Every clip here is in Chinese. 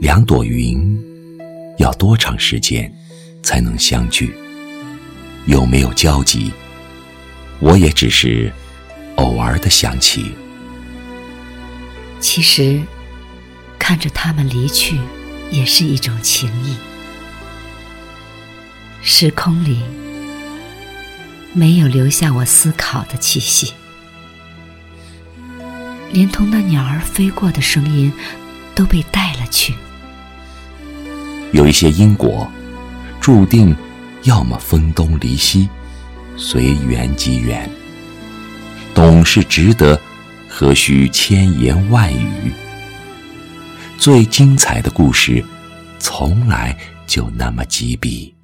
两朵云要多长时间才能相聚？有没有交集？我也只是偶尔的想起。其实，看着他们离去，也是一种情谊。时空里没有留下我思考的气息，连同那鸟儿飞过的声音都被带了去。有一些因果，注定要么分东离西，随缘即缘。懂是值得，何须千言万语？最精彩的故事，从来就那么几笔。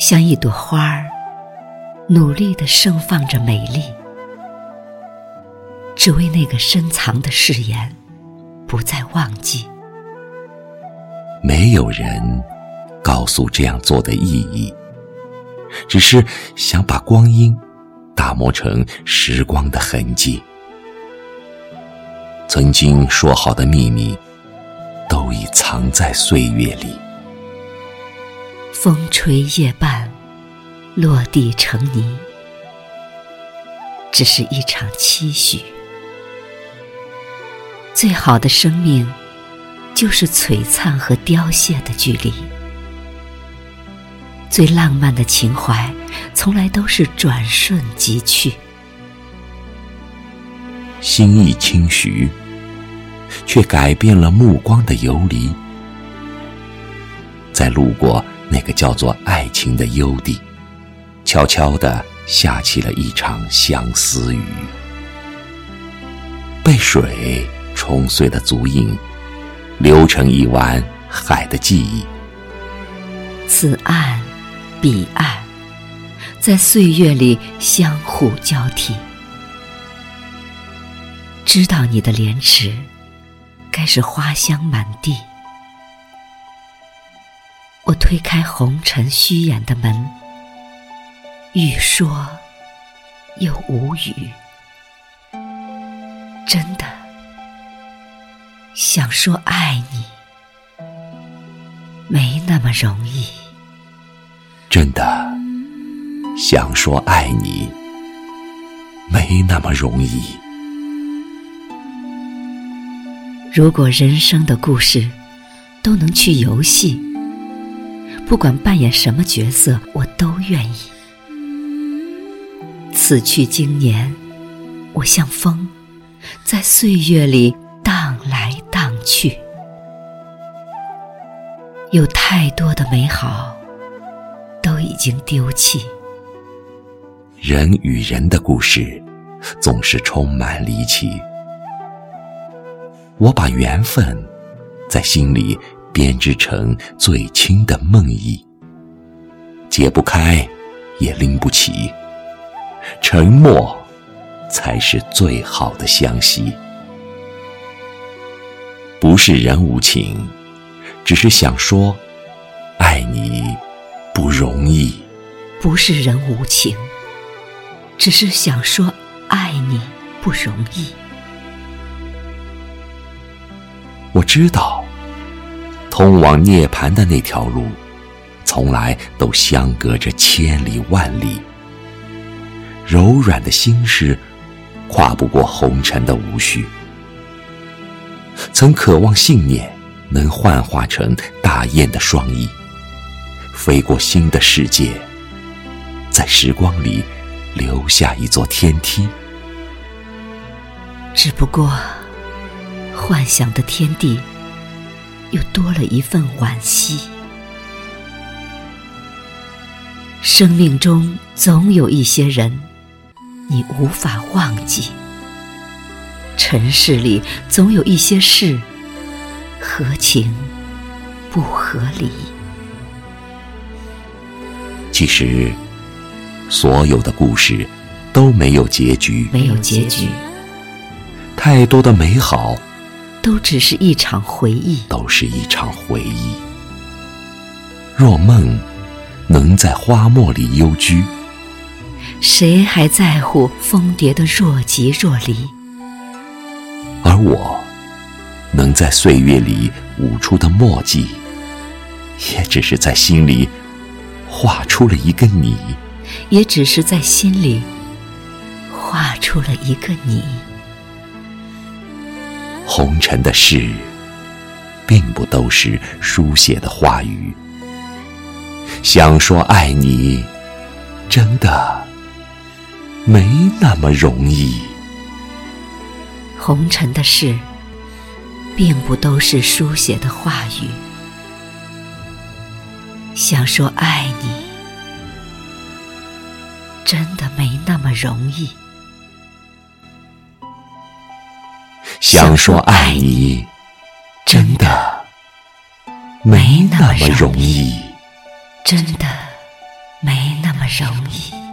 像一朵花儿，努力的盛放着美丽，只为那个深藏的誓言，不再忘记。没有人告诉这样做的意义，只是想把光阴打磨成时光的痕迹。曾经说好的秘密，都已藏在岁月里。风吹叶瓣，落地成泥，只是一场期许。最好的生命，就是璀璨和凋谢的距离。最浪漫的情怀，从来都是转瞬即去。心意轻徐，却改变了目光的游离。在路过。那个叫做爱情的幽地，悄悄地下起了一场相思雨。被水冲碎的足印，流成一湾海的记忆。此岸，彼岸，在岁月里相互交替。知道你的莲池，该是花香满地。我推开红尘虚掩的门，欲说又无语。真的想说爱你，没那么容易。真的想说爱你，没那么容易。如果人生的故事都能去游戏。不管扮演什么角色，我都愿意。此去经年，我像风，在岁月里有太多的美好，都已经丢弃。人与人的故事，总是充满离奇。我把缘分，在心里。编织成最轻的梦呓，解不开，也拎不起。沉默，才是最好的相惜。不是人无情，只是想说，爱你不容易。不是人无情，只是想说，爱你不容易。我知道。通往涅槃的那条路，从来都相隔着千里万里。柔软的心事，跨不过红尘的无序。曾渴望信念能幻化成大雁的双翼，飞过新的世界，在时光里留下一座天梯。只不过，幻想的天地。又多了一份惋惜。生命中总有一些人，你无法忘记；尘世里总有一些事，合情不合理。其实，所有的故事都没有结局，没有结局。太多的美好。都只是一场回忆，都是一场回忆。若梦能在花墨里幽居，谁还在乎蜂蝶的若即若离？而我能在岁月里舞出的墨迹，也只是在心里画出了一个你，也只是在心里画出了一个你。红尘的事，并不都是书写的话语。想说爱你，真的没那么容易。红尘的事。并不都是书写的话语，想说爱你，真的没那么容易。想说爱你，真的没那么容易，真的没那么容易。